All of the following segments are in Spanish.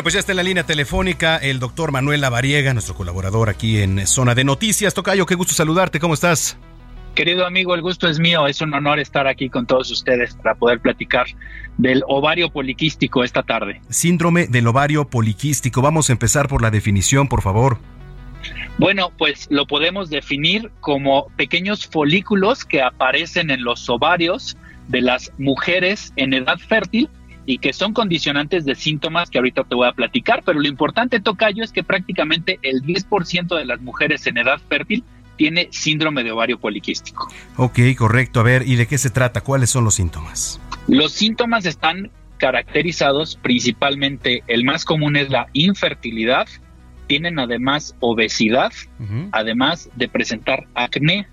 Bueno, pues ya está en la línea telefónica el doctor Manuel Lavariega, nuestro colaborador aquí en Zona de Noticias. Tocayo, qué gusto saludarte, ¿cómo estás? Querido amigo, el gusto es mío. Es un honor estar aquí con todos ustedes para poder platicar del ovario poliquístico esta tarde. Síndrome del ovario poliquístico. Vamos a empezar por la definición, por favor. Bueno, pues lo podemos definir como pequeños folículos que aparecen en los ovarios de las mujeres en edad fértil y que son condicionantes de síntomas que ahorita te voy a platicar, pero lo importante, Tocayo, es que prácticamente el 10% de las mujeres en edad fértil tiene síndrome de ovario poliquístico. Ok, correcto. A ver, ¿y de qué se trata? ¿Cuáles son los síntomas? Los síntomas están caracterizados principalmente, el más común es la infertilidad, tienen además obesidad, además de presentar acné,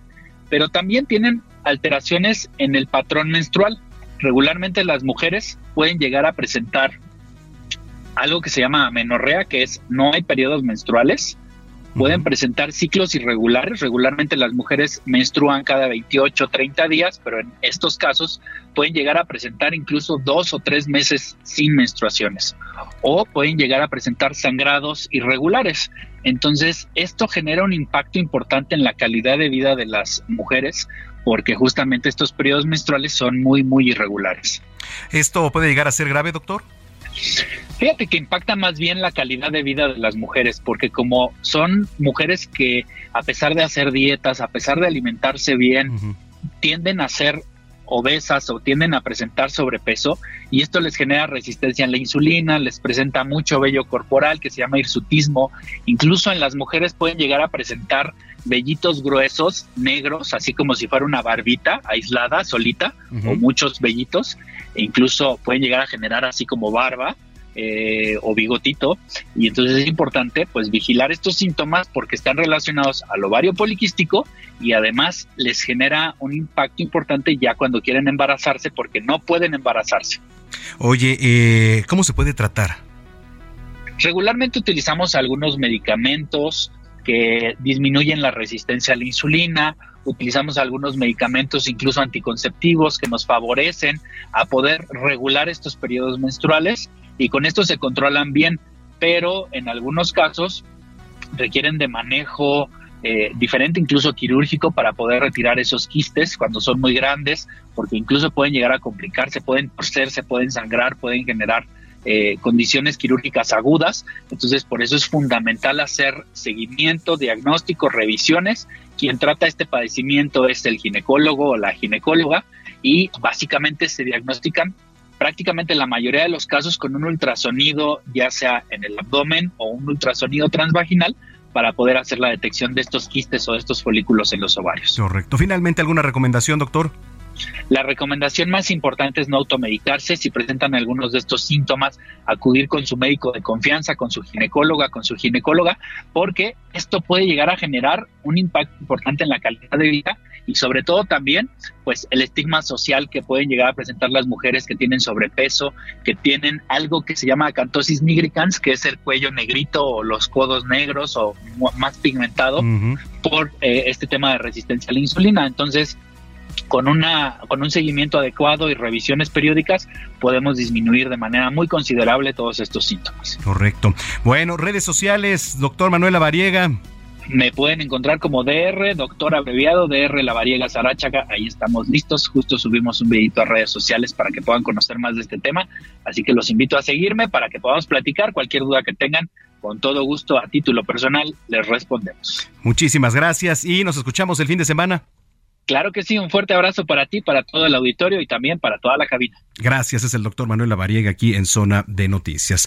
pero también tienen alteraciones en el patrón menstrual regularmente las mujeres pueden llegar a presentar algo que se llama amenorrea, que es no hay periodos menstruales. Pueden presentar ciclos irregulares. Regularmente las mujeres menstruan cada 28 30 días, pero en estos casos pueden llegar a presentar incluso dos o tres meses sin menstruaciones. O pueden llegar a presentar sangrados irregulares. Entonces, esto genera un impacto importante en la calidad de vida de las mujeres porque justamente estos periodos menstruales son muy, muy irregulares. ¿Esto puede llegar a ser grave, doctor? Fíjate que impacta más bien la calidad de vida de las mujeres, porque como son mujeres que a pesar de hacer dietas, a pesar de alimentarse bien, tienden a ser obesas o tienden a presentar sobrepeso y esto les genera resistencia a la insulina, les presenta mucho vello corporal que se llama hirsutismo, incluso en las mujeres pueden llegar a presentar vellitos gruesos, negros, así como si fuera una barbita aislada, solita, o muchos vellitos, e incluso pueden llegar a generar así como barba, eh, o bigotito y entonces es importante pues vigilar estos síntomas porque están relacionados al ovario poliquístico y además les genera un impacto importante ya cuando quieren embarazarse porque no pueden embarazarse. Oye, eh, ¿cómo se puede tratar? Regularmente utilizamos algunos medicamentos que disminuyen la resistencia a la insulina, utilizamos algunos medicamentos incluso anticonceptivos que nos favorecen a poder regular estos periodos menstruales y con esto se controlan bien, pero en algunos casos requieren de manejo eh, diferente, incluso quirúrgico, para poder retirar esos quistes cuando son muy grandes, porque incluso pueden llegar a complicarse, pueden torcer, se pueden sangrar, pueden generar eh, condiciones quirúrgicas agudas. Entonces, por eso es fundamental hacer seguimiento, diagnóstico, revisiones. Quien trata este padecimiento es el ginecólogo o la ginecóloga y básicamente se diagnostican prácticamente la mayoría de los casos con un ultrasonido, ya sea en el abdomen o un ultrasonido transvaginal, para poder hacer la detección de estos quistes o de estos folículos en los ovarios. Correcto. Finalmente, ¿alguna recomendación, doctor? La recomendación más importante es no automedicarse. Si presentan algunos de estos síntomas, acudir con su médico de confianza, con su ginecóloga, con su ginecóloga, porque esto puede llegar a generar un impacto importante en la calidad de vida y sobre todo también pues el estigma social que pueden llegar a presentar las mujeres que tienen sobrepeso, que tienen algo que se llama acantosis nigricans, que es el cuello negrito o los codos negros o más pigmentado por eh, este tema de resistencia a la insulina. Entonces, con, una, con un seguimiento adecuado y revisiones periódicas podemos disminuir de manera muy considerable todos estos síntomas. Correcto. Bueno, redes sociales, doctor Manuel Variega. Me pueden encontrar como DR, doctor abreviado, DR La Variega Sarachaga. Ahí estamos listos. Justo subimos un videito a redes sociales para que puedan conocer más de este tema. Así que los invito a seguirme para que podamos platicar. Cualquier duda que tengan, con todo gusto, a título personal, les respondemos. Muchísimas gracias y nos escuchamos el fin de semana. Claro que sí, un fuerte abrazo para ti, para todo el auditorio y también para toda la cabina. Gracias, es el doctor Manuel Lavariega aquí en Zona de Noticias.